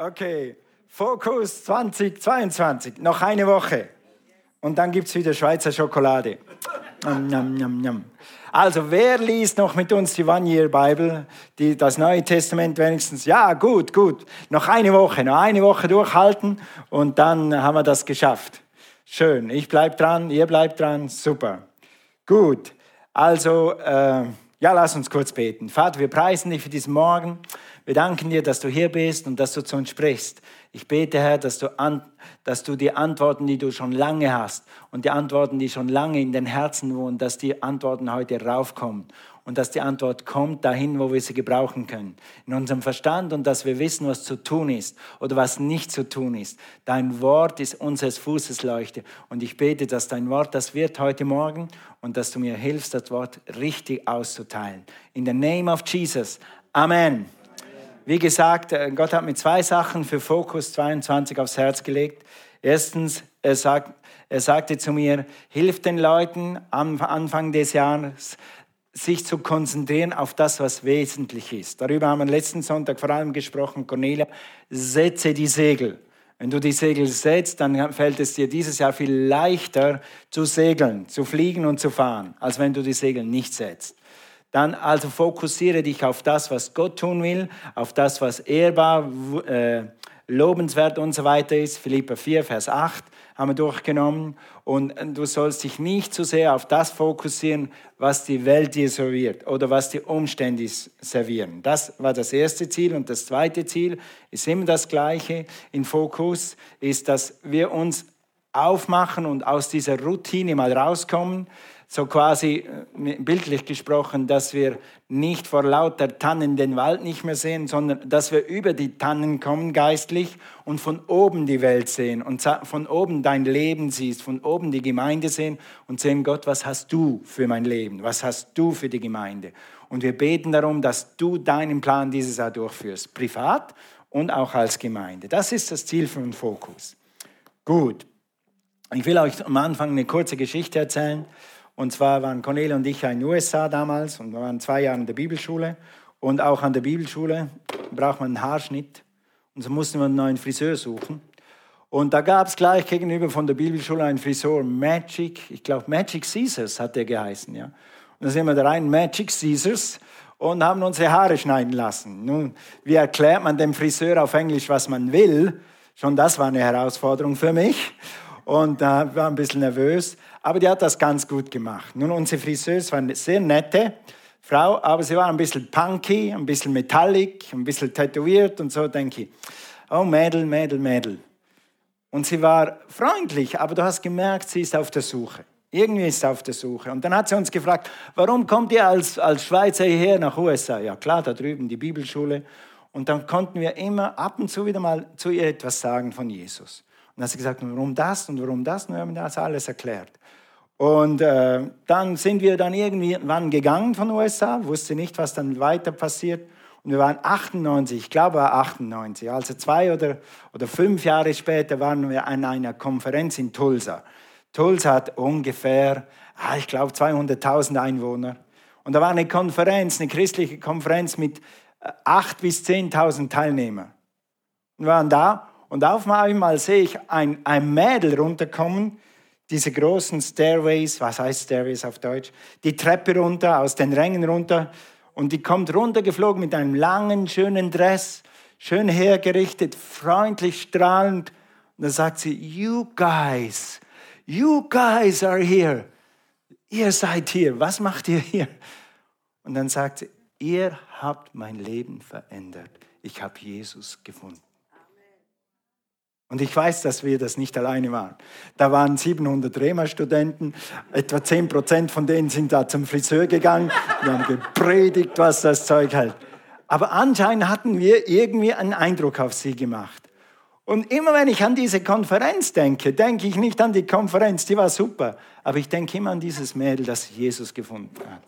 Okay, Fokus 2022, noch eine Woche. Und dann gibt es wieder Schweizer Schokolade. Njam, njam, njam. Also, wer liest noch mit uns die One-Year-Bible, das Neue Testament wenigstens? Ja, gut, gut. Noch eine Woche, noch eine Woche durchhalten und dann haben wir das geschafft. Schön. Ich bleibe dran, ihr bleibt dran. Super. Gut. Also, äh, ja, lass uns kurz beten. Vater, wir preisen dich für diesen Morgen. Wir danken dir, dass du hier bist und dass du zu uns sprichst. Ich bete, Herr, dass du, an, dass du die Antworten, die du schon lange hast und die Antworten, die schon lange in den Herzen wohnen, dass die Antworten heute raufkommen und dass die Antwort kommt dahin, wo wir sie gebrauchen können. In unserem Verstand und dass wir wissen, was zu tun ist oder was nicht zu tun ist. Dein Wort ist unseres Fußes Leuchte und ich bete, dass dein Wort das wird heute Morgen und dass du mir hilfst, das Wort richtig auszuteilen. In the name of Jesus. Amen. Wie gesagt, äh, Gott hat mir zwei Sachen für Fokus 22 aufs Herz gelegt. Erstens, er, sagt, er sagte zu mir, hilf den Leuten am Anfang des Jahres, sich zu konzentrieren auf das, was wesentlich ist. Darüber haben wir letzten Sonntag vor allem gesprochen, Cornelia, setze die Segel. Wenn du die Segel setzt, dann fällt es dir dieses Jahr viel leichter zu segeln, zu fliegen und zu fahren, als wenn du die Segel nicht setzt. Dann also fokussiere dich auf das, was Gott tun will, auf das, was ehrbar, äh, lobenswert und so weiter ist. Philippa 4, Vers 8 haben wir durchgenommen. Und du sollst dich nicht zu sehr auf das fokussieren, was die Welt dir serviert oder was die Umstände servieren. Das war das erste Ziel. Und das zweite Ziel ist immer das gleiche in Fokus, ist, dass wir uns aufmachen und aus dieser Routine mal rauskommen so quasi äh, bildlich gesprochen, dass wir nicht vor lauter Tannen den Wald nicht mehr sehen, sondern dass wir über die Tannen kommen geistlich und von oben die Welt sehen und von oben dein Leben siehst, von oben die Gemeinde sehen und sehen, Gott, was hast du für mein Leben? Was hast du für die Gemeinde? Und wir beten darum, dass du deinen Plan dieses Jahr durchführst, privat und auch als Gemeinde. Das ist das Ziel von Fokus. Gut. Ich will euch am Anfang eine kurze Geschichte erzählen. Und zwar waren Cornelia und ich in den USA damals und wir waren zwei Jahre in der Bibelschule. Und auch an der Bibelschule braucht man einen Haarschnitt. Und so mussten wir einen neuen Friseur suchen. Und da gab es gleich gegenüber von der Bibelschule einen Friseur, Magic, ich glaube Magic Caesars hat der geheißen. Ja. Und da sind wir da rein, Magic Caesars, und haben unsere Haare schneiden lassen. Nun, wie erklärt man dem Friseur auf Englisch, was man will? Schon das war eine Herausforderung für mich. Und äh, war ein bisschen nervös. Aber die hat das ganz gut gemacht. Nun, unsere Friseuse war eine sehr nette Frau, aber sie war ein bisschen punky, ein bisschen metallic, ein bisschen tätowiert und so, denke ich. Oh, Mädel, Mädel, Mädel. Und sie war freundlich, aber du hast gemerkt, sie ist auf der Suche. Irgendwie ist sie auf der Suche. Und dann hat sie uns gefragt, warum kommt ihr als, als Schweizer hierher nach USA? Ja klar, da drüben die Bibelschule. Und dann konnten wir immer ab und zu wieder mal zu ihr etwas sagen von Jesus. Und dann hat sie gesagt, warum das und warum das? Und wir haben das alles erklärt. Und äh, dann sind wir dann irgendwann gegangen von den USA, wusste nicht, was dann weiter passiert. Und wir waren 98, ich glaube war 98, also zwei oder, oder fünf Jahre später waren wir an einer Konferenz in Tulsa. Tulsa hat ungefähr, ah, ich glaube, 200.000 Einwohner. Und da war eine Konferenz, eine christliche Konferenz mit 8.000 äh, bis 10.000 Teilnehmern. Wir waren da und auf einmal sehe ich ein, ein Mädel runterkommen, diese großen Stairways, was heißt Stairways auf Deutsch, die Treppe runter, aus den Rängen runter und die kommt runtergeflogen mit einem langen, schönen Dress, schön hergerichtet, freundlich, strahlend. Und dann sagt sie, you guys, you guys are here. Ihr seid hier, was macht ihr hier? Und dann sagt sie, ihr habt mein Leben verändert. Ich habe Jesus gefunden. Und ich weiß, dass wir das nicht alleine waren. Da waren 700 Rema-Studenten, etwa 10 Prozent von denen sind da zum Friseur gegangen und haben gepredigt, was das Zeug hält. Aber anscheinend hatten wir irgendwie einen Eindruck auf sie gemacht. Und immer wenn ich an diese Konferenz denke, denke ich nicht an die Konferenz, die war super, aber ich denke immer an dieses Mädel, das Jesus gefunden hat.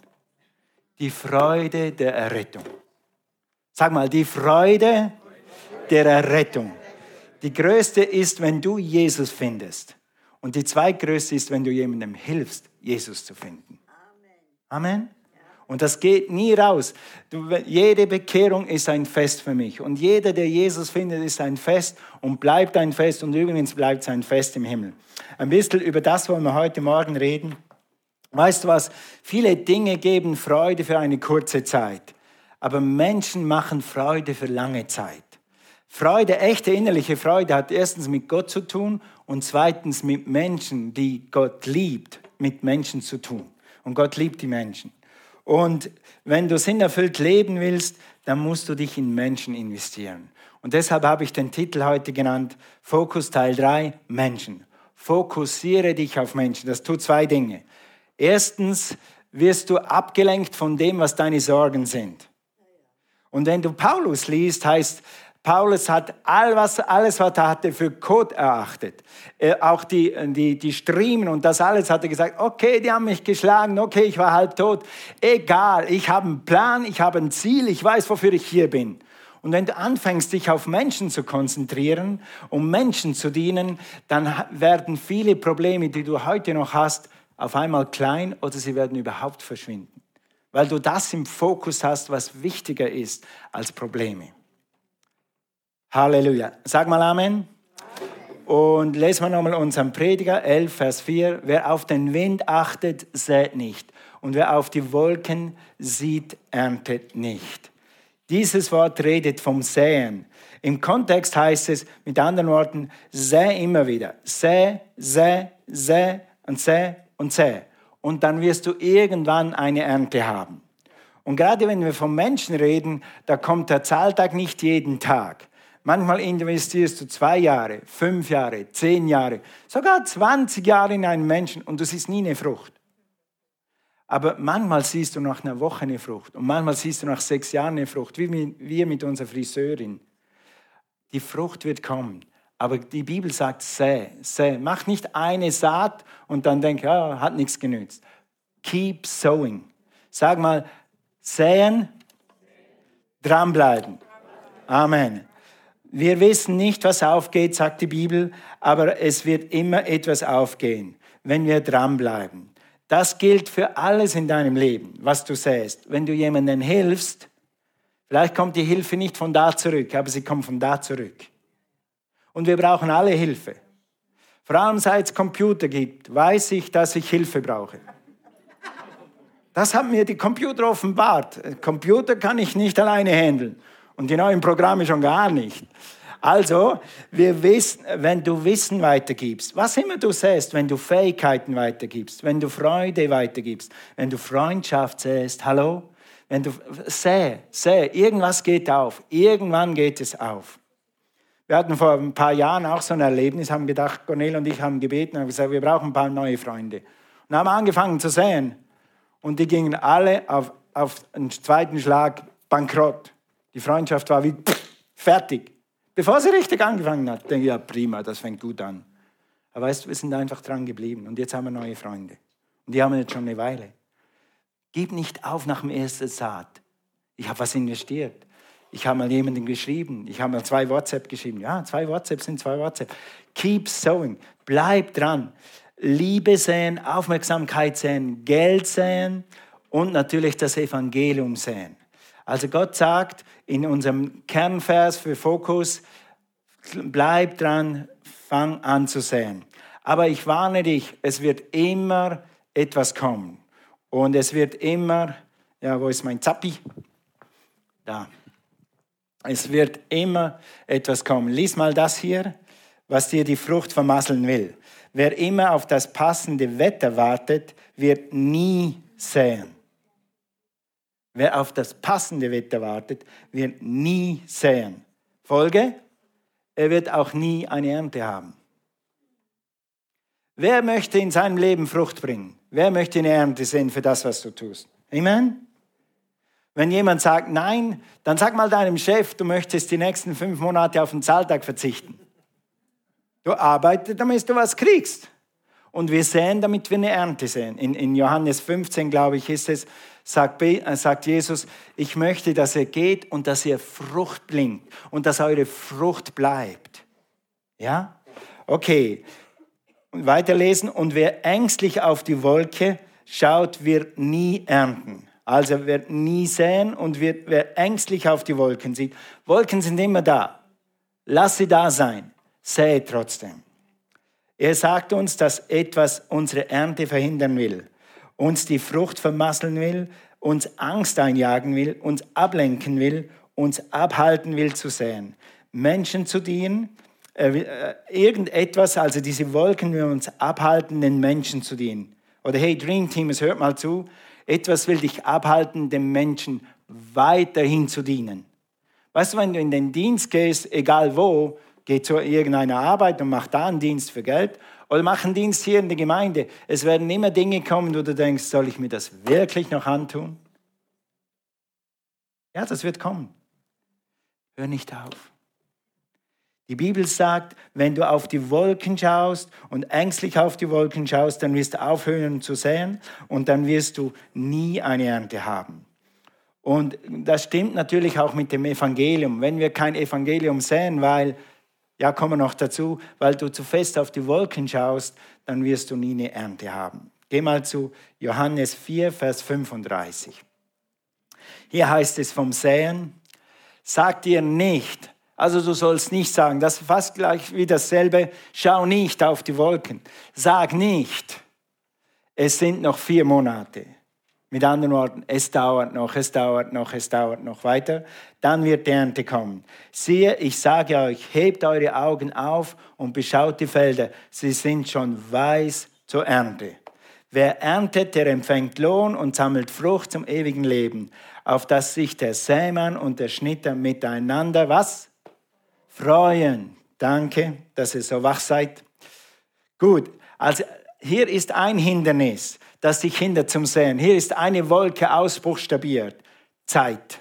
Die Freude der Errettung. Sag mal, die Freude der Errettung. Die größte ist, wenn du Jesus findest. Und die zweitgrößte ist, wenn du jemandem hilfst, Jesus zu finden. Amen. Und das geht nie raus. Du, jede Bekehrung ist ein Fest für mich. Und jeder, der Jesus findet, ist ein Fest und bleibt ein Fest. Und übrigens bleibt es ein Fest im Himmel. Ein bisschen über das wollen wir heute Morgen reden. Weißt du was? Viele Dinge geben Freude für eine kurze Zeit. Aber Menschen machen Freude für lange Zeit. Freude, echte innerliche Freude hat erstens mit Gott zu tun und zweitens mit Menschen, die Gott liebt, mit Menschen zu tun. Und Gott liebt die Menschen. Und wenn du sinnerfüllt leben willst, dann musst du dich in Menschen investieren. Und deshalb habe ich den Titel heute genannt, Fokus Teil 3, Menschen. Fokussiere dich auf Menschen. Das tut zwei Dinge. Erstens wirst du abgelenkt von dem, was deine Sorgen sind. Und wenn du Paulus liest, heißt, Paulus hat all was, alles, was er hatte, für Kot erachtet. Äh, auch die, die, die Striemen und das alles hat er gesagt, okay, die haben mich geschlagen, okay, ich war halb tot. Egal, ich habe einen Plan, ich habe ein Ziel, ich weiß, wofür ich hier bin. Und wenn du anfängst, dich auf Menschen zu konzentrieren, um Menschen zu dienen, dann werden viele Probleme, die du heute noch hast, auf einmal klein oder sie werden überhaupt verschwinden. Weil du das im Fokus hast, was wichtiger ist als Probleme. Halleluja. Sag mal Amen. Und lesen wir nochmal unseren Prediger 11, Vers 4. Wer auf den Wind achtet, sät nicht. Und wer auf die Wolken sieht, erntet nicht. Dieses Wort redet vom Säen. Im Kontext heißt es mit anderen Worten, säh immer wieder. Säh, säh, säh und säh und säh. Und dann wirst du irgendwann eine Ernte haben. Und gerade wenn wir von Menschen reden, da kommt der Zahltag nicht jeden Tag. Manchmal investierst du zwei Jahre, fünf Jahre, zehn Jahre, sogar 20 Jahre in einen Menschen und du siehst nie eine Frucht. Aber manchmal siehst du nach einer Woche eine Frucht und manchmal siehst du nach sechs Jahren eine Frucht, wie wir mit unserer Friseurin. Die Frucht wird kommen. Aber die Bibel sagt, säh, säh. Mach nicht eine Saat und dann denk, ja, hat nichts genützt. Keep sowing. Sag mal, säen, dranbleiben. Amen. Wir wissen nicht, was aufgeht, sagt die Bibel, aber es wird immer etwas aufgehen, wenn wir dranbleiben. Das gilt für alles in deinem Leben, was du säst. Wenn du jemandem hilfst, vielleicht kommt die Hilfe nicht von da zurück, aber sie kommt von da zurück. Und wir brauchen alle Hilfe. Vor allem seit es Computer gibt, weiß ich, dass ich Hilfe brauche. Das haben mir die Computer offenbart. Computer kann ich nicht alleine handeln. Und die neuen Programme schon gar nicht. Also, wir wissen, wenn du Wissen weitergibst, was immer du säst, wenn du Fähigkeiten weitergibst, wenn du Freude weitergibst, wenn du Freundschaft säst, hallo, wenn du säh, säh, irgendwas geht auf, irgendwann geht es auf. Wir hatten vor ein paar Jahren auch so ein Erlebnis, haben gedacht, Cornel und ich haben gebeten und gesagt, wir brauchen ein paar neue Freunde. Und haben angefangen zu säen. Und die gingen alle auf, auf einen zweiten Schlag bankrott. Die Freundschaft war wie pff, fertig. Bevor sie richtig angefangen hat, denke ich, ja prima, das fängt gut an. Aber weißt du, wir sind einfach dran geblieben und jetzt haben wir neue Freunde. Und die haben wir jetzt schon eine Weile. Gib nicht auf nach dem ersten Saat. Ich habe was investiert. Ich habe mal jemanden geschrieben. Ich habe mal zwei WhatsApp geschrieben. Ja, zwei WhatsApp sind zwei WhatsApp. Keep sowing. Bleib dran. Liebe sehen, Aufmerksamkeit sehen, Geld sehen und natürlich das Evangelium sehen. Also Gott sagt in unserem Kernvers für Fokus, bleib dran, fang an zu sehen. Aber ich warne dich, es wird immer etwas kommen. Und es wird immer, ja, wo ist mein Zappi? Da. Es wird immer etwas kommen. Lies mal das hier, was dir die Frucht vermasseln will. Wer immer auf das passende Wetter wartet, wird nie säen. Wer auf das passende Wetter wartet, wird nie säen. Folge, er wird auch nie eine Ernte haben. Wer möchte in seinem Leben Frucht bringen? Wer möchte eine Ernte sehen für das, was du tust? Amen? Wenn jemand sagt nein, dann sag mal deinem Chef, du möchtest die nächsten fünf Monate auf den Zahltag verzichten. Du arbeitest, damit du was kriegst. Und wir sehen, damit wir eine Ernte sehen. In, in Johannes 15, glaube ich, ist es, sagt, äh, sagt Jesus, ich möchte, dass ihr geht und dass ihr Frucht bringt und dass eure Frucht bleibt. Ja? Okay. Und weiterlesen. Und wer ängstlich auf die Wolke schaut, wird nie ernten. Also wer nie säen und wird, wer ängstlich auf die Wolken sieht. Wolken sind immer da. Lass sie da sein. Sähe trotzdem. Er sagt uns, dass etwas unsere Ernte verhindern will, uns die Frucht vermasseln will, uns Angst einjagen will, uns ablenken will, uns abhalten will zu säen. Menschen zu dienen, äh, äh, irgendetwas, also diese Wolken will uns abhalten, den Menschen zu dienen. Oder hey Dream Team, es hört mal zu, etwas will dich abhalten, dem Menschen weiterhin zu dienen. Weißt du, wenn du in den Dienst gehst, egal wo, geh zu irgendeiner Arbeit und mach da einen Dienst für Geld oder mach einen Dienst hier in der Gemeinde. Es werden immer Dinge kommen, wo du denkst, soll ich mir das wirklich noch antun? Ja, das wird kommen. Hör nicht auf. Die Bibel sagt, wenn du auf die Wolken schaust und ängstlich auf die Wolken schaust, dann wirst du aufhören zu säen und dann wirst du nie eine Ernte haben. Und das stimmt natürlich auch mit dem Evangelium. Wenn wir kein Evangelium säen, weil, ja, kommen noch dazu, weil du zu fest auf die Wolken schaust, dann wirst du nie eine Ernte haben. Geh mal zu Johannes 4, Vers 35. Hier heißt es vom Säen, sagt ihr nicht, also du sollst nicht sagen, das ist fast gleich wie dasselbe, schau nicht auf die Wolken. Sag nicht, es sind noch vier Monate. Mit anderen Worten, es dauert noch, es dauert noch, es dauert noch weiter. Dann wird die Ernte kommen. Siehe, ich sage euch, hebt eure Augen auf und beschaut die Felder. Sie sind schon weiß zur Ernte. Wer erntet, der empfängt Lohn und sammelt Frucht zum ewigen Leben, auf dass sich der Sämann und der Schnitter miteinander was? freuen. Danke, dass ihr so wach seid. Gut, also hier ist ein Hindernis, das dich hindert zum Sehen. Hier ist eine Wolke ausbuchstabiert. Zeit.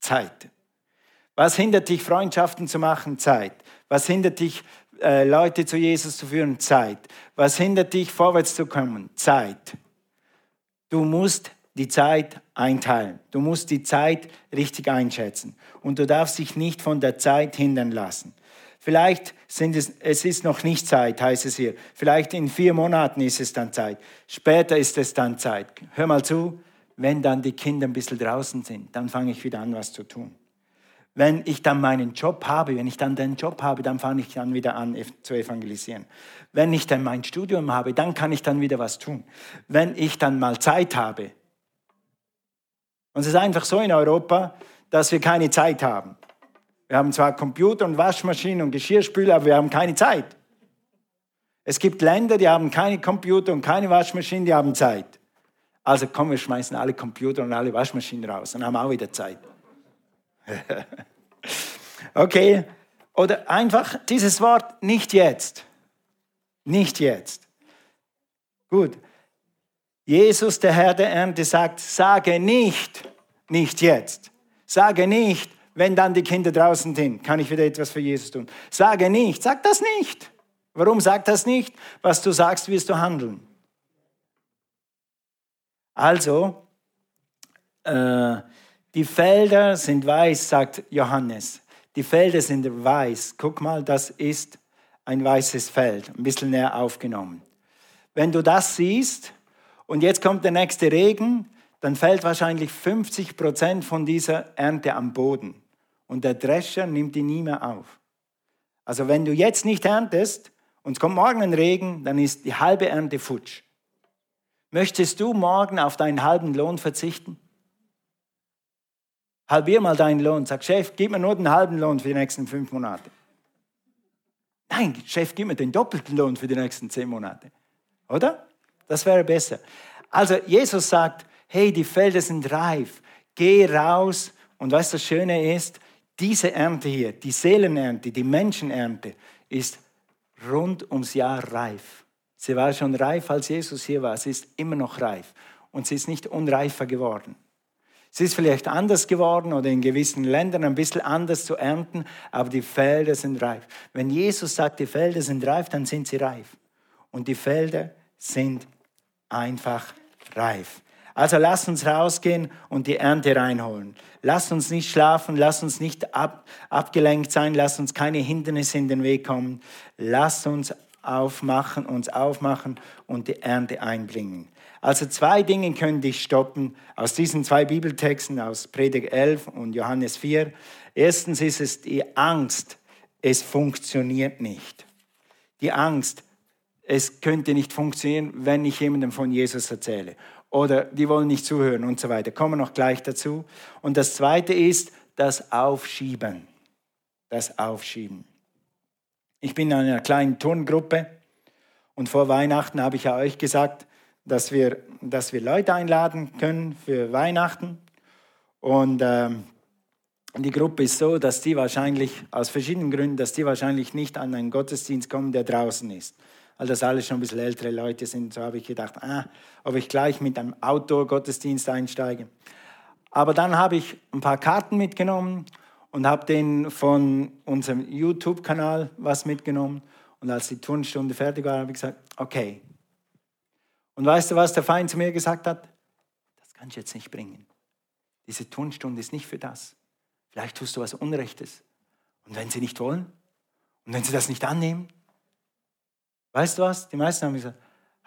Zeit. Was hindert dich, Freundschaften zu machen? Zeit. Was hindert dich, äh, Leute zu Jesus zu führen? Zeit. Was hindert dich, vorwärts zu kommen? Zeit. Du musst die Zeit einteilen. Du musst die Zeit richtig einschätzen. Und du darfst dich nicht von der Zeit hindern lassen. Vielleicht sind es, es ist noch nicht Zeit, heißt es hier. Vielleicht in vier Monaten ist es dann Zeit. Später ist es dann Zeit. Hör mal zu, wenn dann die Kinder ein bisschen draußen sind, dann fange ich wieder an, was zu tun. Wenn ich dann meinen Job habe, wenn ich dann den Job habe, dann fange ich dann wieder an zu evangelisieren. Wenn ich dann mein Studium habe, dann kann ich dann wieder was tun. Wenn ich dann mal Zeit habe, und es ist einfach so in Europa, dass wir keine Zeit haben. Wir haben zwar Computer und Waschmaschinen und Geschirrspüler, aber wir haben keine Zeit. Es gibt Länder, die haben keine Computer und keine Waschmaschinen, die haben Zeit. Also komm, wir schmeißen alle Computer und alle Waschmaschinen raus und haben auch wieder Zeit. okay, oder einfach dieses Wort nicht jetzt. Nicht jetzt. Gut, Jesus, der Herr der Ernte, sagt, sage nicht, nicht jetzt. Sage nicht, wenn dann die Kinder draußen sind, kann ich wieder etwas für Jesus tun. Sage nicht, sag das nicht. Warum sagt das nicht? Was du sagst, wirst du handeln. Also, äh, die Felder sind weiß, sagt Johannes. Die Felder sind weiß. Guck mal, das ist ein weißes Feld, ein bisschen näher aufgenommen. Wenn du das siehst, und jetzt kommt der nächste Regen, dann fällt wahrscheinlich 50 Prozent von dieser Ernte am Boden. Und der Drescher nimmt die nie mehr auf. Also wenn du jetzt nicht erntest und es kommt morgen ein Regen, dann ist die halbe Ernte futsch. Möchtest du morgen auf deinen halben Lohn verzichten? Halbier mal deinen Lohn. Sag, Chef, gib mir nur den halben Lohn für die nächsten fünf Monate. Nein, Chef, gib mir den doppelten Lohn für die nächsten zehn Monate. Oder? Das wäre besser. Also Jesus sagt, hey, die Felder sind reif, geh raus. Und was das Schöne ist, diese Ernte hier, die Seelenernte, die Menschenernte, ist rund ums Jahr reif. Sie war schon reif, als Jesus hier war. Sie ist immer noch reif. Und sie ist nicht unreifer geworden. Sie ist vielleicht anders geworden oder in gewissen Ländern ein bisschen anders zu ernten, aber die Felder sind reif. Wenn Jesus sagt, die Felder sind reif, dann sind sie reif. Und die Felder sind einfach reif. Also lass uns rausgehen und die Ernte reinholen. Lass uns nicht schlafen, lass uns nicht ab, abgelenkt sein, lass uns keine Hindernisse in den Weg kommen. Lass uns aufmachen, uns aufmachen und die Ernte einbringen. Also zwei Dinge können dich stoppen aus diesen zwei Bibeltexten, aus Predig 11 und Johannes 4. Erstens ist es die Angst, es funktioniert nicht. Die Angst, es könnte nicht funktionieren, wenn ich jemandem von Jesus erzähle. Oder die wollen nicht zuhören und so weiter. Kommen wir noch gleich dazu. Und das Zweite ist das Aufschieben. Das Aufschieben. Ich bin in einer kleinen Turngruppe und vor Weihnachten habe ich ja euch gesagt, dass wir, dass wir Leute einladen können für Weihnachten. Und ähm, die Gruppe ist so, dass die wahrscheinlich, aus verschiedenen Gründen, dass die wahrscheinlich nicht an einen Gottesdienst kommen, der draußen ist. Weil das alles schon ein bisschen ältere Leute sind, so habe ich gedacht, ah, ob ich gleich mit einem Outdoor-Gottesdienst einsteige. Aber dann habe ich ein paar Karten mitgenommen und habe den von unserem YouTube-Kanal was mitgenommen. Und als die Turnstunde fertig war, habe ich gesagt, okay. Und weißt du, was der Feind zu mir gesagt hat? Das kannst du jetzt nicht bringen. Diese Turnstunde ist nicht für das. Vielleicht tust du was Unrechtes. Und wenn sie nicht wollen? Und wenn sie das nicht annehmen? Weißt du was? Die meisten haben gesagt,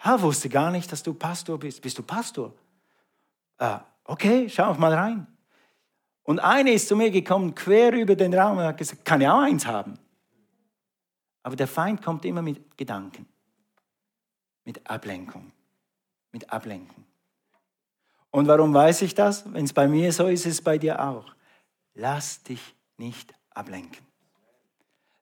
ha, wusste gar nicht, dass du Pastor bist. Bist du Pastor? Ah, okay, schau mal rein. Und eine ist zu mir gekommen, quer über den Raum und hat gesagt, kann ich auch eins haben? Aber der Feind kommt immer mit Gedanken, mit Ablenkung, mit Ablenkung. Und warum weiß ich das? Wenn es bei mir so ist, ist es bei dir auch. Lass dich nicht ablenken.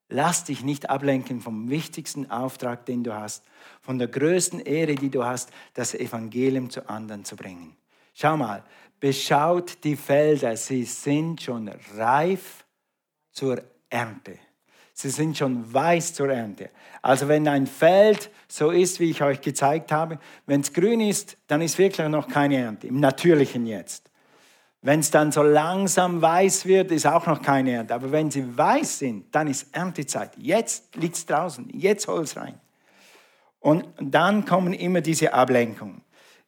Lass dich nicht ablenken vom wichtigsten Auftrag, den du hast, von der größten Ehre, die du hast, das Evangelium zu anderen zu bringen. Schau mal, beschaut die Felder, sie sind schon reif zur Ernte. Sie sind schon weiß zur Ernte. Also wenn ein Feld so ist, wie ich euch gezeigt habe, wenn es grün ist, dann ist wirklich noch keine Ernte, im natürlichen jetzt. Wenn es dann so langsam weiß wird, ist auch noch keine Ernte. Aber wenn sie weiß sind, dann ist Erntezeit. Jetzt liegt es draußen, jetzt hol es rein. Und dann kommen immer diese Ablenkungen.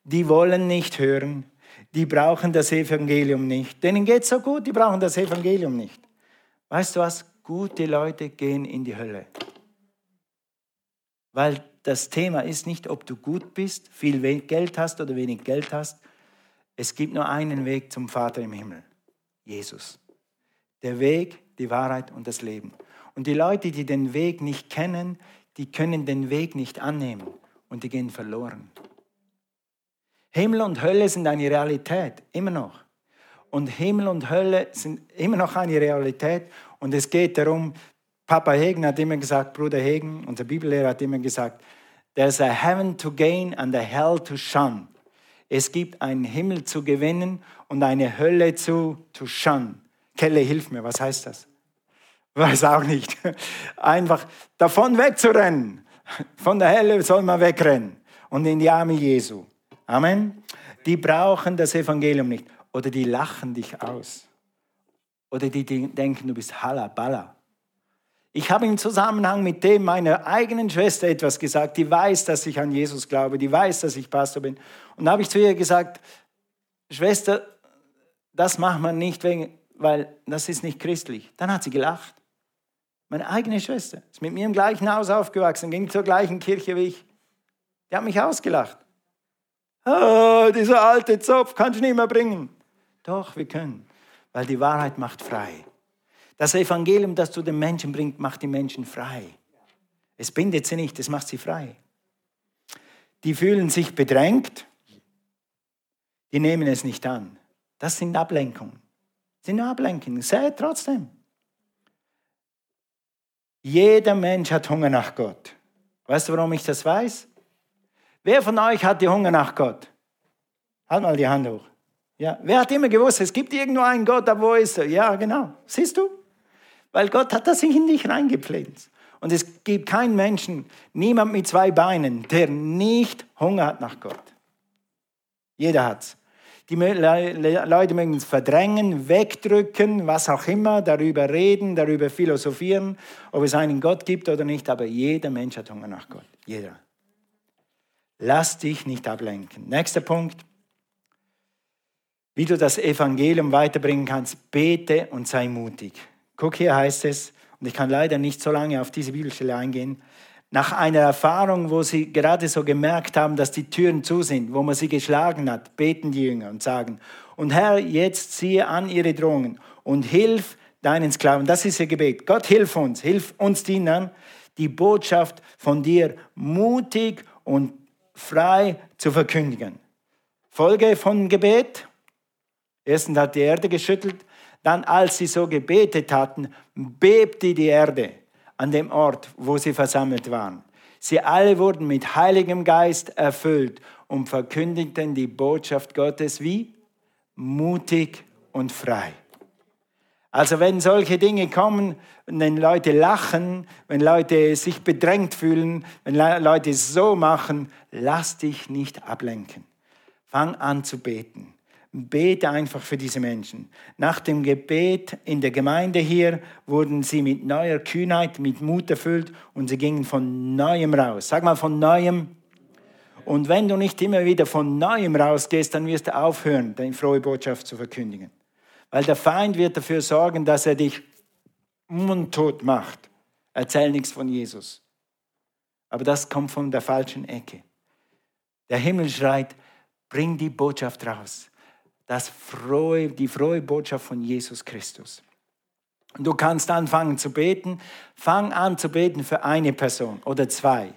Die wollen nicht hören, die brauchen das Evangelium nicht. Denen geht es so gut, die brauchen das Evangelium nicht. Weißt du was? Gute Leute gehen in die Hölle. Weil das Thema ist nicht, ob du gut bist, viel Geld hast oder wenig Geld hast. Es gibt nur einen Weg zum Vater im Himmel. Jesus. Der Weg, die Wahrheit und das Leben. Und die Leute, die den Weg nicht kennen, die können den Weg nicht annehmen und die gehen verloren. Himmel und Hölle sind eine Realität, immer noch. Und Himmel und Hölle sind immer noch eine Realität. Und es geht darum, Papa Hegen hat immer gesagt, Bruder Hegen, unser Bibellehrer hat immer gesagt, there's a heaven to gain and a hell to shun. Es gibt einen Himmel zu gewinnen und eine Hölle zu, zu shun. Kelle, hilf mir, was heißt das? Weiß auch nicht. Einfach davon wegzurennen. Von der Hölle soll man wegrennen und in die Arme Jesu. Amen. Die brauchen das Evangelium nicht. Oder die lachen dich aus. Oder die denken, du bist Halaballa. Ich habe im Zusammenhang mit dem meiner eigenen Schwester etwas gesagt, die weiß, dass ich an Jesus glaube, die weiß, dass ich Pastor bin. Und da habe ich zu ihr gesagt, Schwester, das macht man nicht, wegen, weil das ist nicht christlich. Dann hat sie gelacht. Meine eigene Schwester ist mit mir im gleichen Haus aufgewachsen, ging zur gleichen Kirche wie ich. Die hat mich ausgelacht. Oh, dieser alte Zopf kannst du nicht mehr bringen. Doch, wir können, weil die Wahrheit macht frei. Das Evangelium, das du den Menschen bringst, macht die Menschen frei. Es bindet sie nicht, es macht sie frei. Die fühlen sich bedrängt, die nehmen es nicht an. Das sind Ablenkungen. Das sind Ablenkungen. Seht trotzdem. Jeder Mensch hat Hunger nach Gott. Weißt du, warum ich das weiß? Wer von euch hat die Hunger nach Gott? Halt mal die Hand hoch. Ja, wer hat immer gewusst, es gibt irgendwo einen Gott, aber wo ist er? Ja, genau. Siehst du? Weil Gott hat das in dich reingepflanzt. Und es gibt keinen Menschen, niemand mit zwei Beinen, der nicht Hunger hat nach Gott. Jeder hat's. Die Leute mögen es verdrängen, wegdrücken, was auch immer, darüber reden, darüber philosophieren, ob es einen Gott gibt oder nicht, aber jeder Mensch hat Hunger nach Gott. Jeder. Lass dich nicht ablenken. Nächster Punkt. Wie du das Evangelium weiterbringen kannst, bete und sei mutig. Guck, hier heißt es, und ich kann leider nicht so lange auf diese Bibelstelle eingehen, nach einer Erfahrung, wo sie gerade so gemerkt haben, dass die Türen zu sind, wo man sie geschlagen hat, beten die Jünger und sagen, und Herr, jetzt ziehe an ihre Drohungen und hilf deinen Sklaven. Das ist ihr Gebet. Gott, hilf uns, hilf uns Dienern, die Botschaft von dir mutig und frei zu verkündigen. Folge von Gebet. Erstens hat die Erde geschüttelt, dann als sie so gebetet hatten, bebte die Erde an dem Ort, wo sie versammelt waren. Sie alle wurden mit Heiligem Geist erfüllt und verkündigten die Botschaft Gottes wie mutig und frei. Also wenn solche Dinge kommen, wenn Leute lachen, wenn Leute sich bedrängt fühlen, wenn Leute so machen, lass dich nicht ablenken. Fang an zu beten. Bete einfach für diese Menschen. Nach dem Gebet in der Gemeinde hier wurden sie mit neuer Kühnheit, mit Mut erfüllt und sie gingen von neuem raus. Sag mal von neuem. Und wenn du nicht immer wieder von neuem rausgehst, dann wirst du aufhören, deine frohe Botschaft zu verkündigen. Weil der Feind wird dafür sorgen, dass er dich mundtot macht. Erzähl nichts von Jesus. Aber das kommt von der falschen Ecke. Der Himmel schreit, bring die Botschaft raus das frohe, die frohe Botschaft von Jesus Christus. Und du kannst anfangen zu beten. Fang an zu beten für eine Person oder zwei.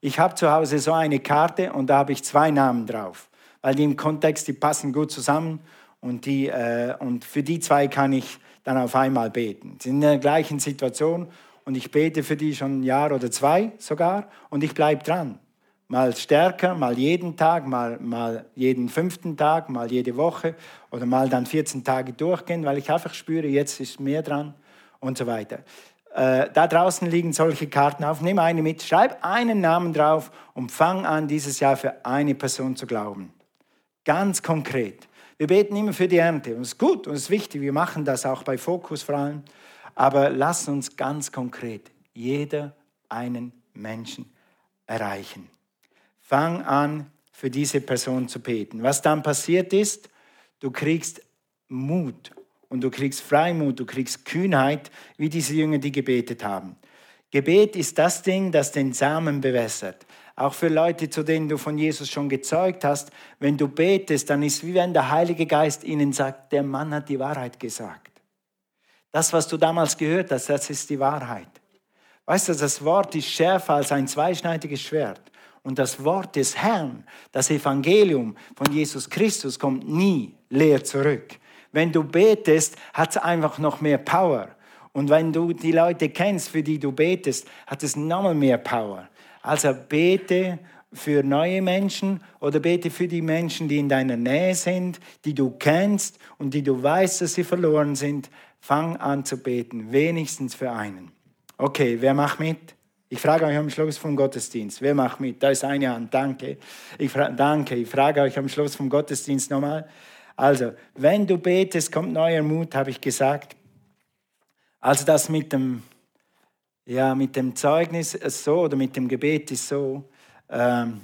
Ich habe zu Hause so eine Karte und da habe ich zwei Namen drauf, weil die im Kontext, die passen gut zusammen und, die, äh, und für die zwei kann ich dann auf einmal beten. Sie sind in der gleichen Situation und ich bete für die schon ein Jahr oder zwei sogar und ich bleibe dran. Mal stärker, mal jeden Tag, mal, mal jeden fünften Tag, mal jede Woche oder mal dann 14 Tage durchgehen, weil ich einfach spüre, jetzt ist mehr dran und so weiter. Äh, da draußen liegen solche Karten auf. Nimm eine mit, schreib einen Namen drauf und fang an, dieses Jahr für eine Person zu glauben. Ganz konkret. Wir beten immer für die Ernte. Und es ist gut und es ist wichtig. Wir machen das auch bei Fokus vor allem. Aber lass uns ganz konkret jeder einen Menschen erreichen. Fang an, für diese Person zu beten. Was dann passiert ist, du kriegst Mut und du kriegst Freimut, du kriegst Kühnheit, wie diese Jünger, die gebetet haben. Gebet ist das Ding, das den Samen bewässert. Auch für Leute, zu denen du von Jesus schon gezeugt hast, wenn du betest, dann ist es wie wenn der Heilige Geist ihnen sagt, der Mann hat die Wahrheit gesagt. Das, was du damals gehört hast, das ist die Wahrheit. Weißt du, das Wort ist schärfer als ein zweischneidiges Schwert. Und das Wort des Herrn, das Evangelium von Jesus Christus kommt nie leer zurück. Wenn du betest, hat es einfach noch mehr Power. Und wenn du die Leute kennst, für die du betest, hat es nochmal mehr Power. Also bete für neue Menschen oder bete für die Menschen, die in deiner Nähe sind, die du kennst und die du weißt, dass sie verloren sind. Fang an zu beten, wenigstens für einen. Okay, wer macht mit? Ich frage euch am Schluss vom Gottesdienst, wer macht mit? Da ist eine Hand, danke. Ich danke, ich frage euch am Schluss vom Gottesdienst nochmal. Also, wenn du betest, kommt neuer Mut, habe ich gesagt. Also das mit dem, ja, mit dem Zeugnis ist so oder mit dem Gebet ist so. Ähm,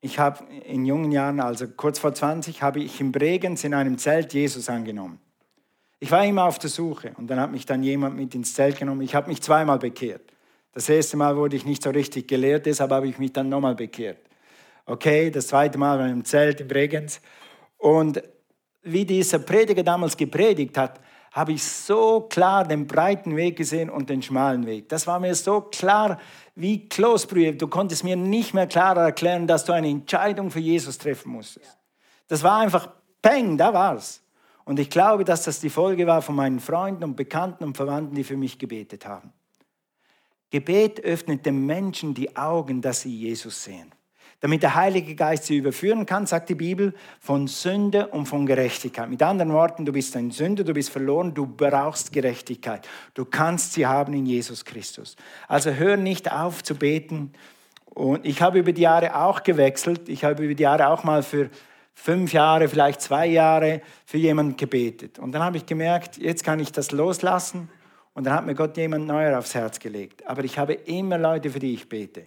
ich habe in jungen Jahren, also kurz vor 20, habe ich in Bregenz in einem Zelt Jesus angenommen. Ich war immer auf der Suche und dann hat mich dann jemand mit ins Zelt genommen. Ich habe mich zweimal bekehrt. Das erste Mal wurde ich nicht so richtig gelehrt, deshalb habe ich mich dann nochmal bekehrt. Okay, das zweite Mal war im Zelt in Bregenz. Und wie dieser Prediger damals gepredigt hat, habe ich so klar den breiten Weg gesehen und den schmalen Weg. Das war mir so klar wie Kloßbrühe. Du konntest mir nicht mehr klarer erklären, dass du eine Entscheidung für Jesus treffen musstest. Das war einfach Peng, da war's. Und ich glaube, dass das die Folge war von meinen Freunden und Bekannten und Verwandten, die für mich gebetet haben. Gebet öffnet dem Menschen die Augen, dass sie Jesus sehen. Damit der Heilige Geist sie überführen kann, sagt die Bibel, von Sünde und von Gerechtigkeit. Mit anderen Worten, du bist ein Sünder, du bist verloren, du brauchst Gerechtigkeit. Du kannst sie haben in Jesus Christus. Also hör nicht auf zu beten. Und ich habe über die Jahre auch gewechselt. Ich habe über die Jahre auch mal für fünf Jahre, vielleicht zwei Jahre für jemanden gebetet. Und dann habe ich gemerkt, jetzt kann ich das loslassen. Und dann hat mir Gott jemand neuer aufs Herz gelegt. Aber ich habe immer Leute, für die ich bete.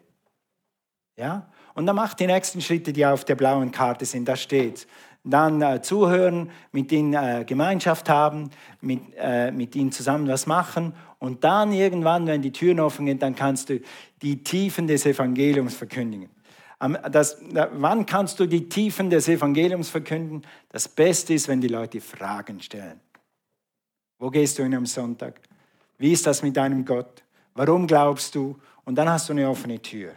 Ja? Und dann mach die nächsten Schritte, die auf der blauen Karte sind. Da steht dann äh, zuhören, mit ihnen äh, Gemeinschaft haben, mit, äh, mit ihnen zusammen was machen und dann irgendwann, wenn die Türen offen gehen, dann kannst du die Tiefen des Evangeliums verkündigen. Das, wann kannst du die Tiefen des Evangeliums verkünden? Das Beste ist, wenn die Leute Fragen stellen. Wo gehst du hin am Sonntag? Wie ist das mit deinem Gott? Warum glaubst du? Und dann hast du eine offene Tür.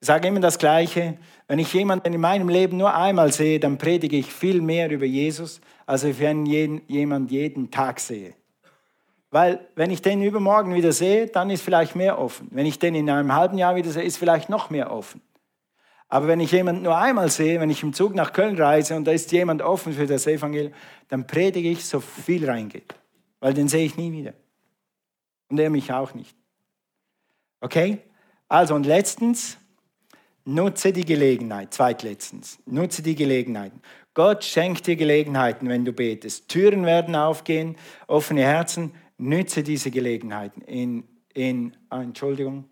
Ich sage immer das Gleiche. Wenn ich jemanden in meinem Leben nur einmal sehe, dann predige ich viel mehr über Jesus, als wenn ich jemanden jeden Tag sehe. Weil wenn ich den übermorgen wieder sehe, dann ist vielleicht mehr offen. Wenn ich den in einem halben Jahr wieder sehe, ist vielleicht noch mehr offen. Aber wenn ich jemanden nur einmal sehe, wenn ich im Zug nach Köln reise und da ist jemand offen für das Evangelium, dann predige ich so viel reingeht. Weil den sehe ich nie wieder. Und er mich auch nicht. Okay? Also und letztens, nutze die Gelegenheit. Zweitletztens, nutze die Gelegenheiten. Gott schenkt dir Gelegenheiten, wenn du betest. Türen werden aufgehen, offene Herzen. Nütze diese Gelegenheiten. In, in Entschuldigung,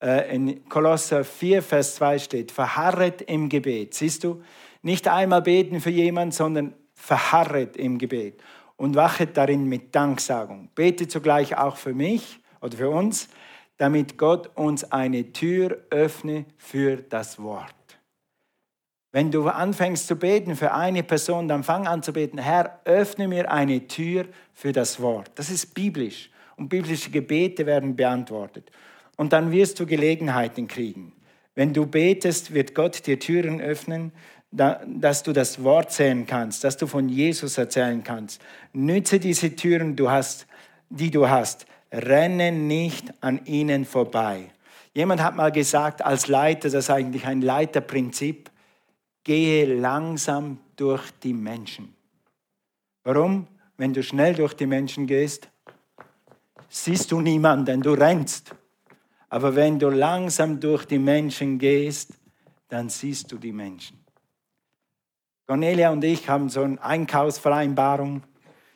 in Kolosser 4, Vers 2 steht, verharret im Gebet. Siehst du, nicht einmal beten für jemanden, sondern verharret im Gebet und wachet darin mit Danksagung. Bete zugleich auch für mich oder für uns, damit Gott uns eine Tür öffne für das Wort. Wenn du anfängst zu beten für eine Person, dann fang an zu beten, Herr, öffne mir eine Tür für das Wort. Das ist biblisch und biblische Gebete werden beantwortet. Und dann wirst du Gelegenheiten kriegen. Wenn du betest, wird Gott dir Türen öffnen, dass du das Wort sehen kannst, dass du von Jesus erzählen kannst. Nütze diese Türen, die du hast. Renne nicht an ihnen vorbei. Jemand hat mal gesagt, als Leiter, das ist eigentlich ein Leiterprinzip, gehe langsam durch die Menschen. Warum? Wenn du schnell durch die Menschen gehst, siehst du niemanden, du rennst. Aber wenn du langsam durch die Menschen gehst, dann siehst du die Menschen. Cornelia und ich haben so eine Einkaufsvereinbarung.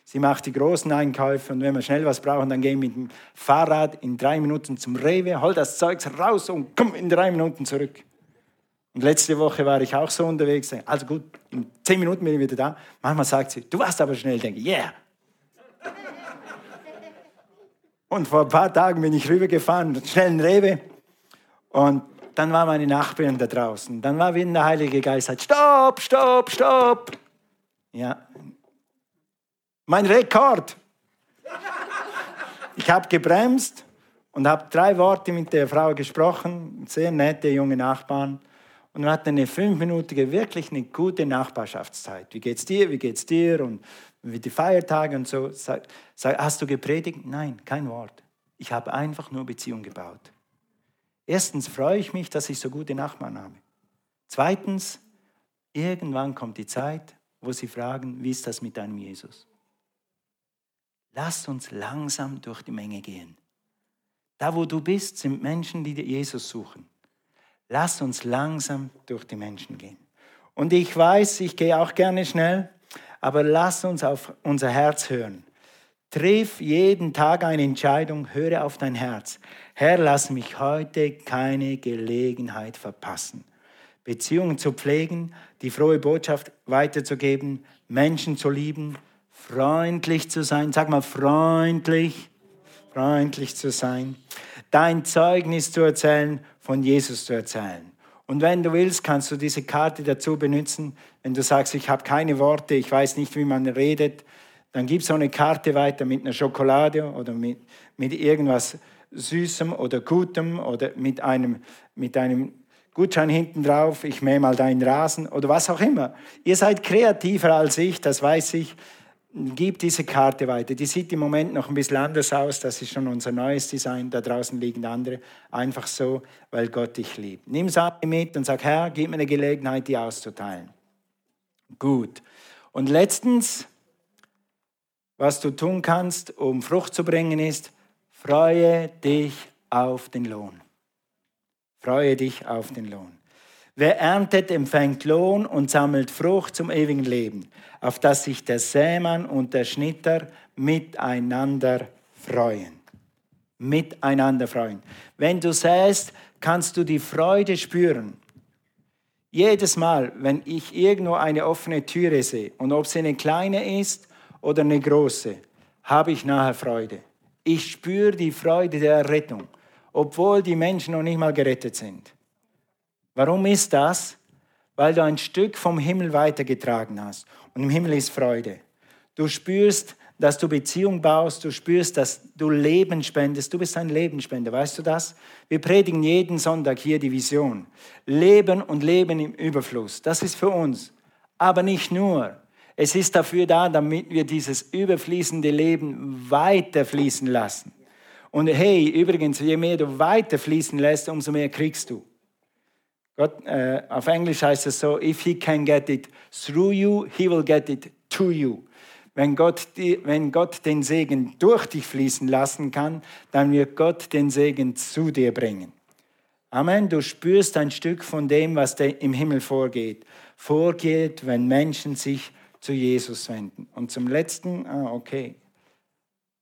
Sie macht die großen Einkäufe und wenn wir schnell was brauchen, dann gehen wir mit dem Fahrrad in drei Minuten zum Rewe, hol das Zeug raus und komm in drei Minuten zurück. Und letzte Woche war ich auch so unterwegs. Also gut, in zehn Minuten bin ich wieder da. Manchmal sagt sie, du warst aber schnell. Denke, yeah. Und vor ein paar Tagen bin ich rübergefahren, schnell in Rewe. Und dann war meine Nachbarin da draußen. Dann war wieder der Heilige Geist, sagt, stopp, stopp, stopp. Ja. Mein Rekord. Ich habe gebremst und habe drei Worte mit der Frau gesprochen, sehr nette junge Nachbarn. Und wir hatten eine fünfminütige, wirklich eine gute Nachbarschaftszeit. Wie geht's dir? Wie geht's dir? Und wie die Feiertage und so. Sag, sag, hast du gepredigt? Nein, kein Wort. Ich habe einfach nur Beziehung gebaut. Erstens freue ich mich, dass ich so gute Nachbarn habe. Zweitens, irgendwann kommt die Zeit, wo sie fragen, wie ist das mit deinem Jesus? Lass uns langsam durch die Menge gehen. Da, wo du bist, sind Menschen, die Jesus suchen. Lass uns langsam durch die Menschen gehen. Und ich weiß, ich gehe auch gerne schnell, aber lass uns auf unser Herz hören. Triff jeden Tag eine Entscheidung, höre auf dein Herz. Herr, lass mich heute keine Gelegenheit verpassen. Beziehungen zu pflegen, die frohe Botschaft weiterzugeben, Menschen zu lieben, freundlich zu sein. Sag mal freundlich, freundlich zu sein. Dein Zeugnis zu erzählen von Jesus zu erzählen. Und wenn du willst, kannst du diese Karte dazu benutzen. Wenn du sagst, ich habe keine Worte, ich weiß nicht, wie man redet, dann gib so eine Karte weiter mit einer Schokolade oder mit, mit irgendwas Süßem oder Gutem oder mit einem, mit einem Gutschein hinten drauf, ich mähe mal deinen Rasen oder was auch immer. Ihr seid kreativer als ich, das weiß ich gib diese Karte weiter. Die sieht im Moment noch ein bisschen anders aus. Das ist schon unser neues Design. Da draußen liegen andere. Einfach so, weil Gott dich liebt. Nimm es mit und sag, Herr, gib mir eine Gelegenheit, die auszuteilen. Gut. Und letztens, was du tun kannst, um Frucht zu bringen, ist, freue dich auf den Lohn. Freue dich auf den Lohn. Wer erntet, empfängt Lohn und sammelt Frucht zum ewigen Leben, auf das sich der Sämann und der Schnitter miteinander freuen. Miteinander freuen. Wenn du säst, kannst du die Freude spüren. Jedes Mal, wenn ich irgendwo eine offene Türe sehe, und ob sie eine kleine ist oder eine große, habe ich nachher Freude. Ich spüre die Freude der Errettung, obwohl die Menschen noch nicht mal gerettet sind. Warum ist das? Weil du ein Stück vom Himmel weitergetragen hast. Und im Himmel ist Freude. Du spürst, dass du Beziehung baust, du spürst, dass du Leben spendest. Du bist ein Lebensspender, weißt du das? Wir predigen jeden Sonntag hier die Vision. Leben und Leben im Überfluss. Das ist für uns. Aber nicht nur. Es ist dafür da, damit wir dieses überfließende Leben weiterfließen lassen. Und hey, übrigens, je mehr du weiterfließen lässt, umso mehr kriegst du. Gott, äh, auf Englisch heißt es so, if he can get it through you, he will get it to you. Wenn Gott, die, wenn Gott den Segen durch dich fließen lassen kann, dann wird Gott den Segen zu dir bringen. Amen. Du spürst ein Stück von dem, was im Himmel vorgeht. Vorgeht, wenn Menschen sich zu Jesus wenden. Und zum letzten, ah, okay.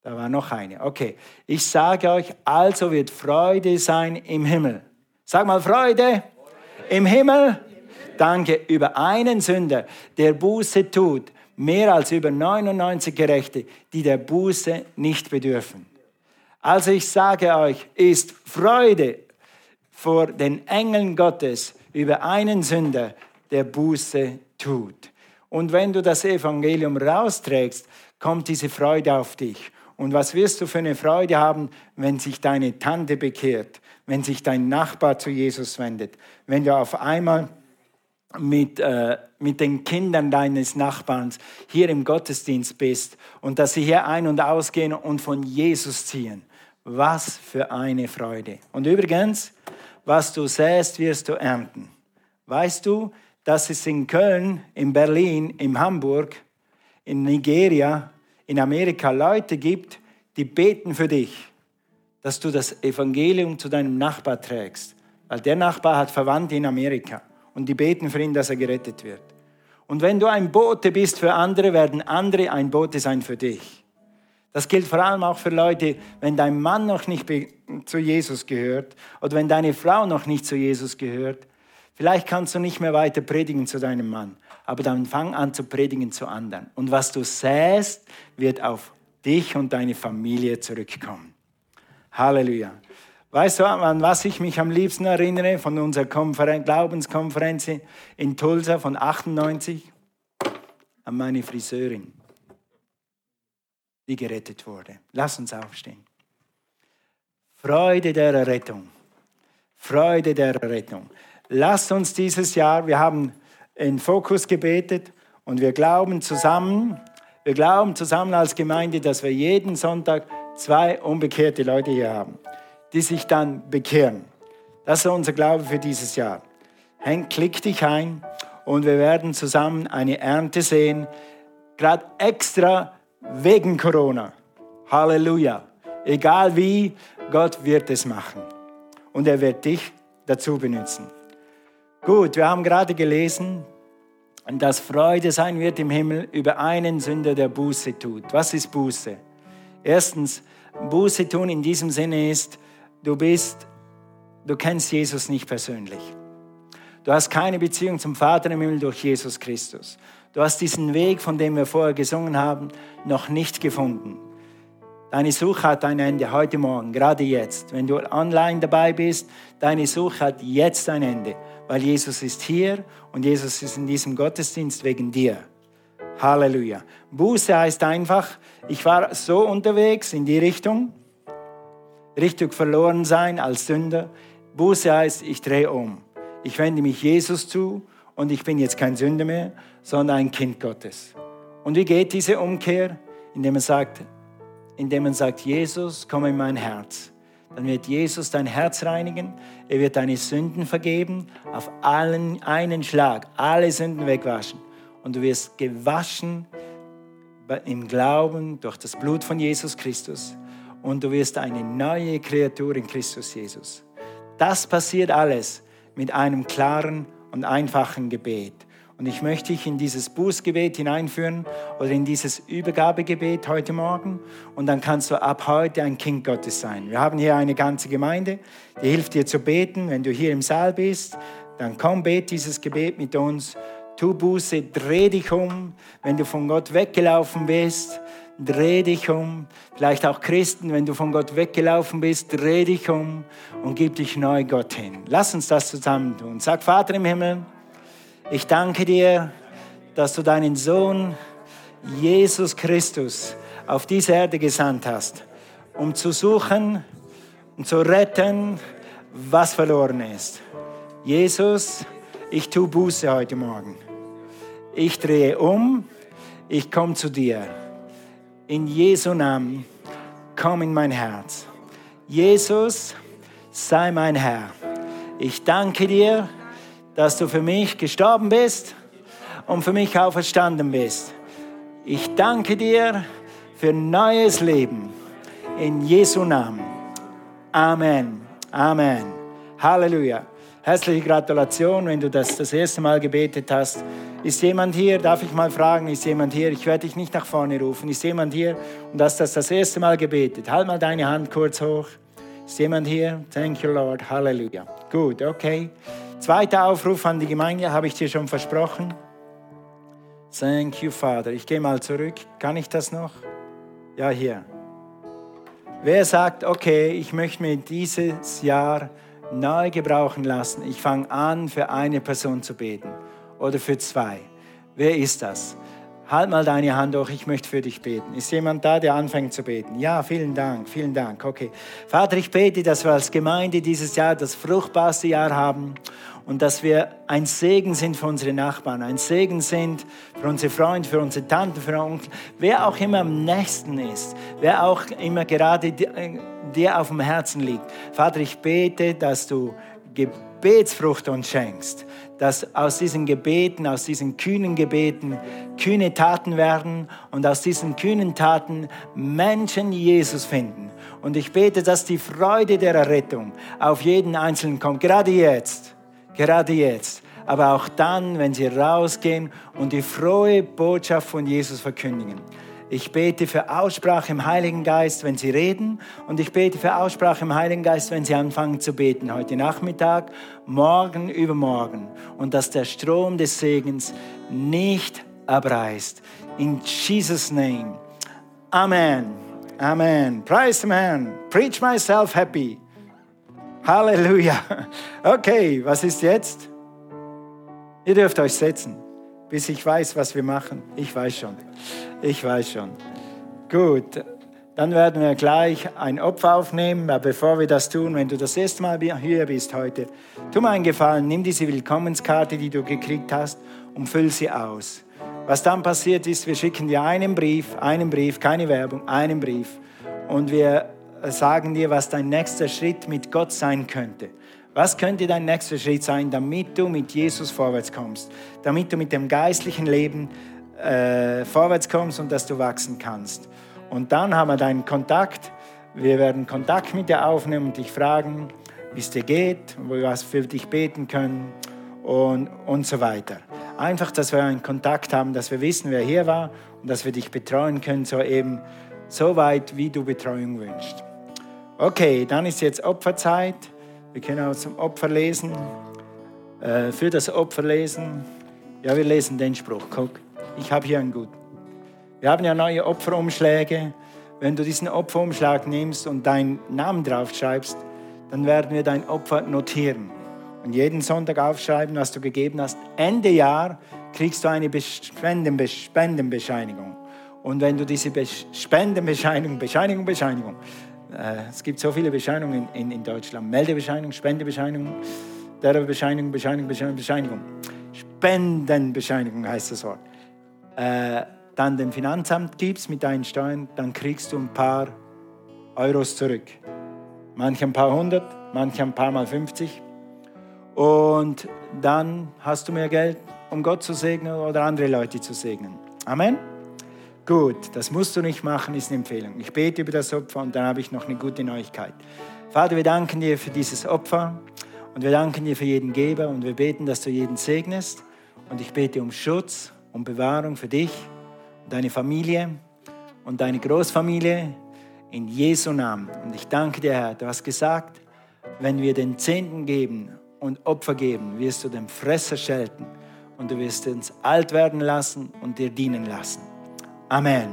Da war noch eine. Okay. Ich sage euch, also wird Freude sein im Himmel. Sag mal Freude im Himmel. Danke über einen Sünder, der Buße tut, mehr als über 99 Gerechte, die der Buße nicht bedürfen. Also ich sage euch, ist Freude vor den Engeln Gottes über einen Sünder, der Buße tut. Und wenn du das Evangelium rausträgst, kommt diese Freude auf dich. Und was wirst du für eine Freude haben, wenn sich deine Tante bekehrt, wenn sich dein Nachbar zu Jesus wendet, wenn du auf einmal mit, äh, mit den Kindern deines Nachbarns hier im Gottesdienst bist und dass sie hier ein- und ausgehen und von Jesus ziehen. Was für eine Freude. Und übrigens, was du säst, wirst du ernten. Weißt du, dass es in Köln, in Berlin, in Hamburg, in Nigeria, in Amerika Leute gibt, die beten für dich, dass du das Evangelium zu deinem Nachbar trägst. Weil der Nachbar hat Verwandte in Amerika und die beten für ihn, dass er gerettet wird. Und wenn du ein Bote bist für andere, werden andere ein Bote sein für dich. Das gilt vor allem auch für Leute, wenn dein Mann noch nicht zu Jesus gehört oder wenn deine Frau noch nicht zu Jesus gehört. Vielleicht kannst du nicht mehr weiter predigen zu deinem Mann, aber dann fang an zu predigen zu anderen. Und was du säst, wird auf dich und deine Familie zurückkommen. Halleluja. Weißt du, an was ich mich am liebsten erinnere von unserer Konferen Glaubenskonferenz in Tulsa von 98? An meine Friseurin, die gerettet wurde. Lass uns aufstehen. Freude der Errettung. Freude der Errettung. Lass uns dieses Jahr, wir haben in Fokus gebetet und wir glauben zusammen, wir glauben zusammen als Gemeinde, dass wir jeden Sonntag zwei unbekehrte Leute hier haben die sich dann bekehren. Das ist unser Glaube für dieses Jahr. Henk, klick dich ein und wir werden zusammen eine Ernte sehen, gerade extra wegen Corona. Halleluja. Egal wie, Gott wird es machen. Und er wird dich dazu benutzen. Gut, wir haben gerade gelesen, dass Freude sein wird im Himmel über einen Sünder, der Buße tut. Was ist Buße? Erstens, Buße tun in diesem Sinne ist, du bist, du kennst Jesus nicht persönlich. Du hast keine Beziehung zum Vater im Himmel durch Jesus Christus. Du hast diesen Weg, von dem wir vorher gesungen haben, noch nicht gefunden. Deine Suche hat ein Ende heute Morgen, gerade jetzt. Wenn du online dabei bist, deine Suche hat jetzt ein Ende, weil Jesus ist hier und Jesus ist in diesem Gottesdienst wegen dir. Halleluja. Buße heißt einfach, ich war so unterwegs in die Richtung richtig verloren sein als Sünder. Buße heißt, ich drehe um. Ich wende mich Jesus zu und ich bin jetzt kein Sünder mehr, sondern ein Kind Gottes. Und wie geht diese Umkehr? Indem man sagt, indem man sagt, Jesus, komm in mein Herz. Dann wird Jesus dein Herz reinigen, er wird deine Sünden vergeben, auf allen einen Schlag, alle Sünden wegwaschen. Und du wirst gewaschen im Glauben durch das Blut von Jesus Christus und du wirst eine neue Kreatur in Christus Jesus. Das passiert alles mit einem klaren und einfachen Gebet. Und ich möchte dich in dieses Bußgebet hineinführen oder in dieses Übergabegebet heute Morgen. Und dann kannst du ab heute ein Kind Gottes sein. Wir haben hier eine ganze Gemeinde, die hilft dir zu beten. Wenn du hier im Saal bist, dann komm, bet dieses Gebet mit uns. Tu Buße, dreh dich um, wenn du von Gott weggelaufen bist. Dreh dich um. Vielleicht auch Christen, wenn du von Gott weggelaufen bist, dreh dich um und gib dich neu Gott hin. Lass uns das zusammen tun. Sag, Vater im Himmel, ich danke dir, dass du deinen Sohn Jesus Christus auf diese Erde gesandt hast, um zu suchen und zu retten, was verloren ist. Jesus, ich tue Buße heute Morgen. Ich drehe um, ich komme zu dir. In Jesu Namen, komm in mein Herz. Jesus, sei mein Herr. Ich danke dir, dass du für mich gestorben bist und für mich auferstanden bist. Ich danke dir für neues Leben. In Jesu Namen. Amen. Amen. Halleluja. Herzliche Gratulation, wenn du das das erste Mal gebetet hast. Ist jemand hier? Darf ich mal fragen? Ist jemand hier? Ich werde dich nicht nach vorne rufen. Ist jemand hier und hast das das erste Mal gebetet? Halt mal deine Hand kurz hoch. Ist jemand hier? Thank you, Lord. Halleluja. Gut, okay. Zweiter Aufruf an die Gemeinde habe ich dir schon versprochen. Thank you, Father. Ich gehe mal zurück. Kann ich das noch? Ja, hier. Wer sagt, okay, ich möchte mir dieses Jahr neu gebrauchen lassen. Ich fange an, für eine Person zu beten oder für zwei. Wer ist das? Halt mal deine Hand hoch, ich möchte für dich beten. Ist jemand da, der anfängt zu beten? Ja, vielen Dank, vielen Dank. Okay. Vater, ich bete, dass wir als Gemeinde dieses Jahr das fruchtbarste Jahr haben und dass wir ein Segen sind für unsere Nachbarn, ein Segen sind für unsere Freunde, für unsere Tanten, für Onkel, wer auch immer am nächsten ist, wer auch immer gerade dir auf dem Herzen liegt. Vater, ich bete, dass du Gebetsfrucht uns schenkst, dass aus diesen Gebeten, aus diesen kühnen Gebeten kühne Taten werden und aus diesen kühnen Taten Menschen Jesus finden. Und ich bete, dass die Freude der Errettung auf jeden Einzelnen kommt, gerade jetzt gerade jetzt, aber auch dann, wenn sie rausgehen und die frohe Botschaft von Jesus verkündigen. Ich bete für Aussprache im Heiligen Geist, wenn Sie reden. Und ich bete für Aussprache im Heiligen Geist, wenn Sie anfangen zu beten. Heute Nachmittag, morgen, übermorgen. Und dass der Strom des Segens nicht abreißt. In Jesus' name. Amen. Amen. Praise the man. Preach myself happy. Halleluja. Okay, was ist jetzt? Ihr dürft euch setzen, bis ich weiß, was wir machen. Ich weiß schon. Ich weiß schon. Gut, dann werden wir gleich ein Opfer aufnehmen. Aber bevor wir das tun, wenn du das erste Mal hier bist heute, tu mir einen Gefallen, nimm diese Willkommenskarte, die du gekriegt hast, und füll sie aus. Was dann passiert ist, wir schicken dir einen Brief, einen Brief, keine Werbung, einen Brief. Und wir sagen dir, was dein nächster Schritt mit Gott sein könnte. Was könnte dein nächster Schritt sein, damit du mit Jesus vorwärts kommst, damit du mit dem geistlichen Leben äh, vorwärts kommst und dass du wachsen kannst. Und dann haben wir deinen Kontakt. Wir werden Kontakt mit dir aufnehmen und dich fragen, wie es dir geht, wo wir was für dich beten können und, und so weiter. Einfach, dass wir einen Kontakt haben, dass wir wissen, wer hier war und dass wir dich betreuen können, so eben so weit, wie du Betreuung wünschst. Okay, dann ist jetzt Opferzeit. Wir können auch zum Opfer lesen. Äh, für das Opfer lesen. Ja, wir lesen den Spruch. Guck, ich habe hier einen guten. Wir haben ja neue Opferumschläge. Wenn du diesen Opferumschlag nimmst und deinen Namen draufschreibst, dann werden wir dein Opfer notieren. Und jeden Sonntag aufschreiben, was du gegeben hast. Ende Jahr kriegst du eine Spendenbescheinigung. Und wenn du diese Spendenbescheinigung, Bescheinigung, Bescheinigung, äh, es gibt so viele Bescheinigungen in, in Deutschland. Meldebescheinigung, Spendebescheinigung, der Bescheinigung, Bescheinigung, Bescheinigung, Bescheinigung. Spendenbescheinigung heißt das Wort. Äh, dann dem Finanzamt gibst mit deinen Steuern, dann kriegst du ein paar Euros zurück. Manche ein paar hundert, manche ein paar mal 50. Und dann hast du mehr Geld, um Gott zu segnen oder andere Leute zu segnen. Amen. Gut, das musst du nicht machen, ist eine Empfehlung. Ich bete über das Opfer und dann habe ich noch eine gute Neuigkeit. Vater, wir danken dir für dieses Opfer und wir danken dir für jeden Geber und wir beten, dass du jeden segnest. Und ich bete um Schutz und Bewahrung für dich deine Familie und deine Großfamilie in Jesu Namen. Und ich danke dir, Herr, du hast gesagt, wenn wir den Zehnten geben und Opfer geben, wirst du den Fresser schelten und du wirst uns alt werden lassen und dir dienen lassen. Amen.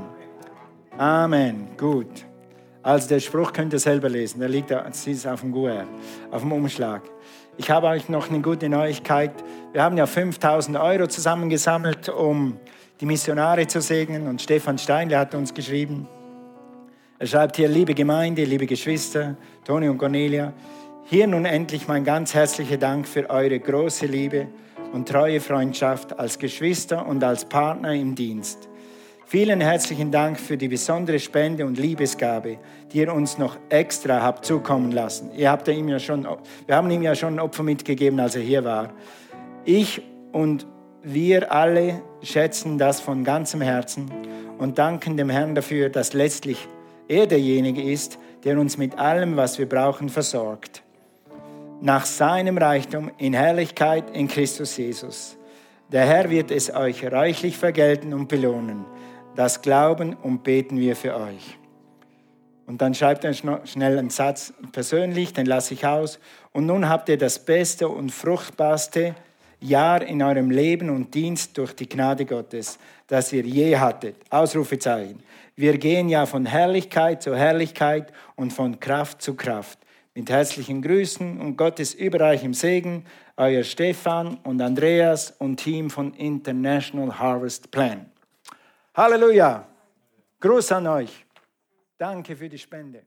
Amen. Gut. Also der Spruch könnt ihr selber lesen. Der liegt auf dem GUR, auf dem Umschlag. Ich habe euch noch eine gute Neuigkeit. Wir haben ja 5000 Euro zusammengesammelt, um die Missionare zu segnen. Und Stefan Steinle hat uns geschrieben. Er schreibt hier, liebe Gemeinde, liebe Geschwister, Toni und Cornelia, hier nun endlich mein ganz herzlicher Dank für eure große Liebe und treue Freundschaft als Geschwister und als Partner im Dienst. Vielen herzlichen Dank für die besondere Spende und Liebesgabe, die ihr uns noch extra habt zukommen lassen. Ihr habt ihm ja schon, wir haben ihm ja schon ein Opfer mitgegeben, als er hier war. Ich und wir alle schätzen das von ganzem Herzen und danken dem Herrn dafür, dass letztlich er derjenige ist, der uns mit allem, was wir brauchen, versorgt. Nach seinem Reichtum in Herrlichkeit in Christus Jesus. Der Herr wird es euch reichlich vergelten und belohnen das glauben und beten wir für euch. Und dann schreibt er schnell einen Satz persönlich, den lasse ich aus. Und nun habt ihr das beste und fruchtbarste Jahr in eurem Leben und Dienst durch die Gnade Gottes, das ihr je hattet. Ausrufezeichen. Wir gehen ja von Herrlichkeit zu Herrlichkeit und von Kraft zu Kraft. Mit herzlichen Grüßen und Gottes überreichem Segen, euer Stefan und Andreas und Team von International Harvest Plan. Halleluja. Gruß an euch. Danke für die Spende.